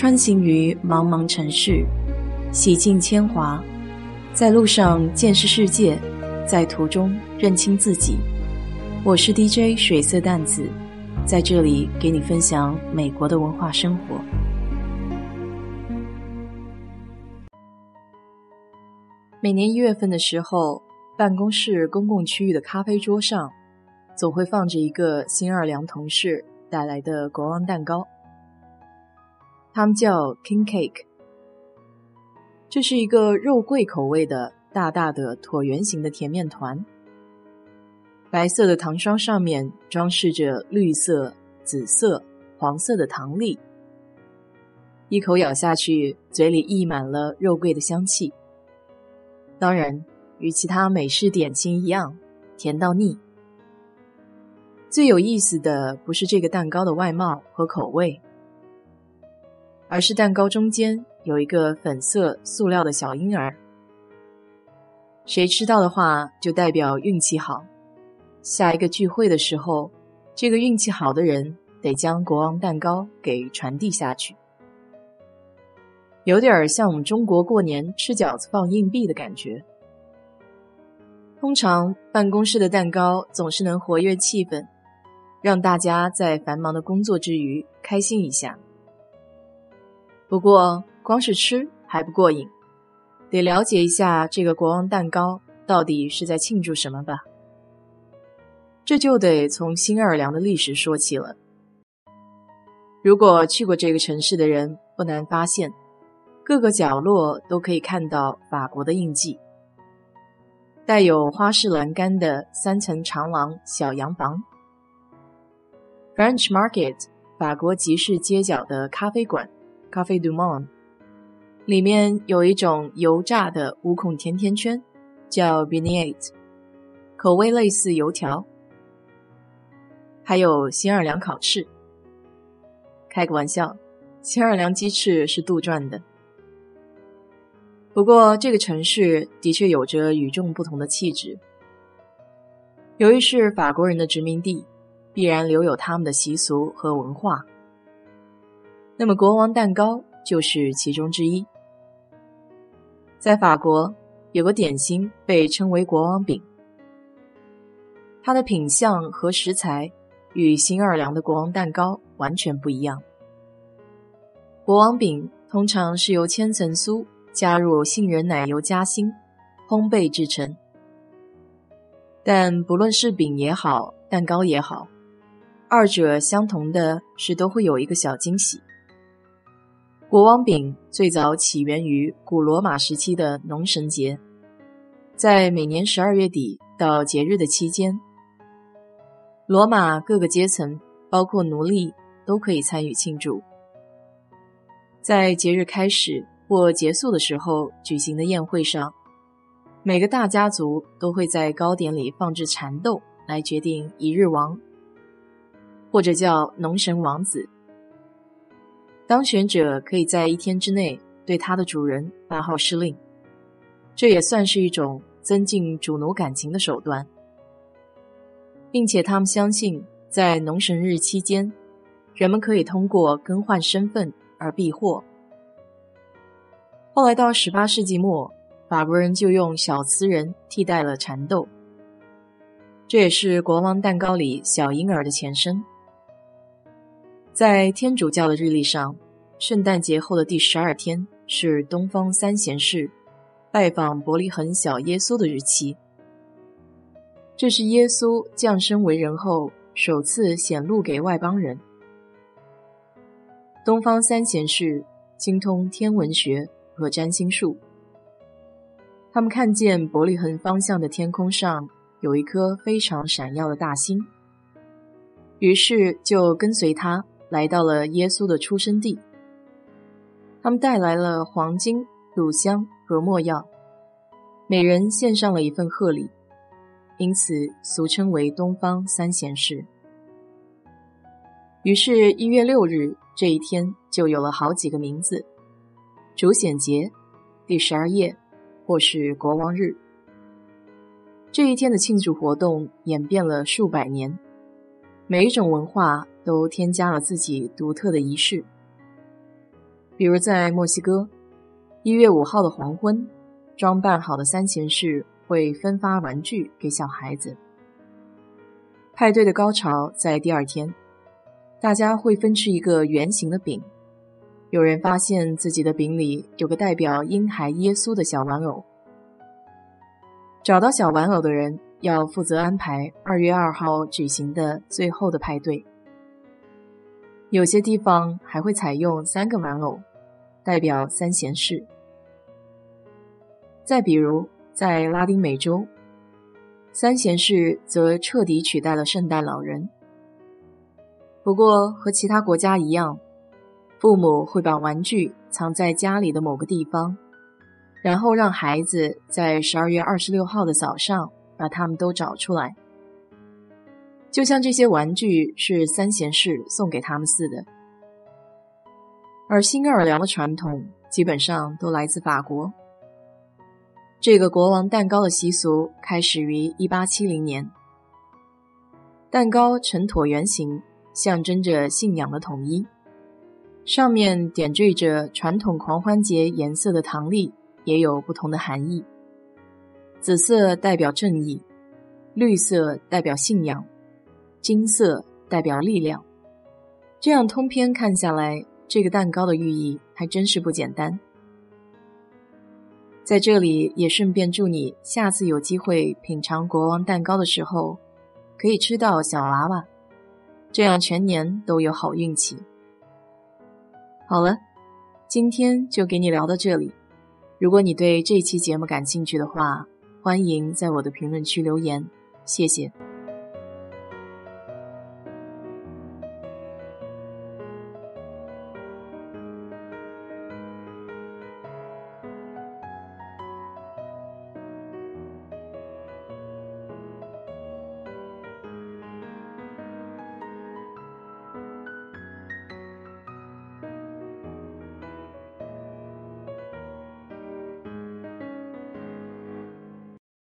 穿行于茫茫城市，洗尽铅华，在路上见识世界，在途中认清自己。我是 DJ 水色淡子，在这里给你分享美国的文化生活。每年一月份的时候，办公室公共区域的咖啡桌上，总会放着一个新奥尔良同事带来的国王蛋糕，他们叫 King Cake。这是一个肉桂口味的大大的椭圆形的甜面团。白色的糖霜上面装饰着绿色、紫色、黄色的糖粒，一口咬下去，嘴里溢满了肉桂的香气。当然，与其他美式点心一样，甜到腻。最有意思的不是这个蛋糕的外貌和口味，而是蛋糕中间有一个粉色塑料的小婴儿。谁吃到的话，就代表运气好。下一个聚会的时候，这个运气好的人得将国王蛋糕给传递下去，有点像我们中国过年吃饺子放硬币的感觉。通常办公室的蛋糕总是能活跃气氛，让大家在繁忙的工作之余开心一下。不过，光是吃还不过瘾，得了解一下这个国王蛋糕到底是在庆祝什么吧。这就得从新奥尔良的历史说起了。如果去过这个城市的人，不难发现，各个角落都可以看到法国的印记。带有花式栏杆的三层长廊小洋房，French Market 法国集市街角的咖啡馆，Cafe du Monde，里面有一种油炸的无孔甜甜圈，叫 Beignet，口味类似油条。还有新奥尔良烤翅，开个玩笑，新奥尔良鸡翅是杜撰的。不过这个城市的确有着与众不同的气质。由于是法国人的殖民地，必然留有他们的习俗和文化。那么国王蛋糕就是其中之一。在法国有个点心被称为国王饼，它的品相和食材。与新奥尔良的国王蛋糕完全不一样。国王饼通常是由千层酥加入杏仁奶油夹心烘焙制成，但不论是饼也好，蛋糕也好，二者相同的是都会有一个小惊喜。国王饼最早起源于古罗马时期的农神节，在每年十二月底到节日的期间。罗马各个阶层，包括奴隶，都可以参与庆祝。在节日开始或结束的时候举行的宴会上，每个大家族都会在糕点里放置蚕豆，来决定一日王，或者叫农神王子。当选者可以在一天之内对他的主人发号施令，这也算是一种增进主奴感情的手段。并且他们相信，在农神日期间，人们可以通过更换身份而避祸。后来到十八世纪末，法国人就用小瓷人替代了蚕豆，这也是国王蛋糕里小婴儿的前身。在天主教的日历上，圣诞节后的第十二天是东方三贤士拜访伯利恒小耶稣的日期。这是耶稣降生为人后首次显露给外邦人。东方三贤士精通天文学和占星术，他们看见伯利恒方向的天空上有一颗非常闪耀的大星，于是就跟随他来到了耶稣的出生地。他们带来了黄金、乳香和墨药，每人献上了一份贺礼。因此，俗称为东方三贤士。于是，一月六日这一天就有了好几个名字：主显节、第十二夜，或是国王日。这一天的庆祝活动演变了数百年，每一种文化都添加了自己独特的仪式。比如在墨西哥，一月五号的黄昏，装扮好的三贤士会分发玩具给小孩子。派对的高潮在第二天，大家会分吃一个圆形的饼。有人发现自己的饼里有个代表婴孩耶稣的小玩偶。找到小玩偶的人要负责安排二月二号举行的最后的派对。有些地方还会采用三个玩偶，代表三贤士。再比如在拉丁美洲，三贤士则彻底取代了圣诞老人。不过和其他国家一样。父母会把玩具藏在家里的某个地方，然后让孩子在十二月二十六号的早上把它们都找出来，就像这些玩具是三贤士送给他们似的。而新奥尔良的传统基本上都来自法国。这个国王蛋糕的习俗开始于一八七零年，蛋糕呈椭圆形，象征着信仰的统一。上面点缀着传统狂欢节颜色的糖粒，也有不同的含义。紫色代表正义，绿色代表信仰，金色代表力量。这样通篇看下来，这个蛋糕的寓意还真是不简单。在这里也顺便祝你下次有机会品尝国王蛋糕的时候，可以吃到小娃娃，这样全年都有好运气。好了，今天就给你聊到这里。如果你对这期节目感兴趣的话，欢迎在我的评论区留言，谢谢。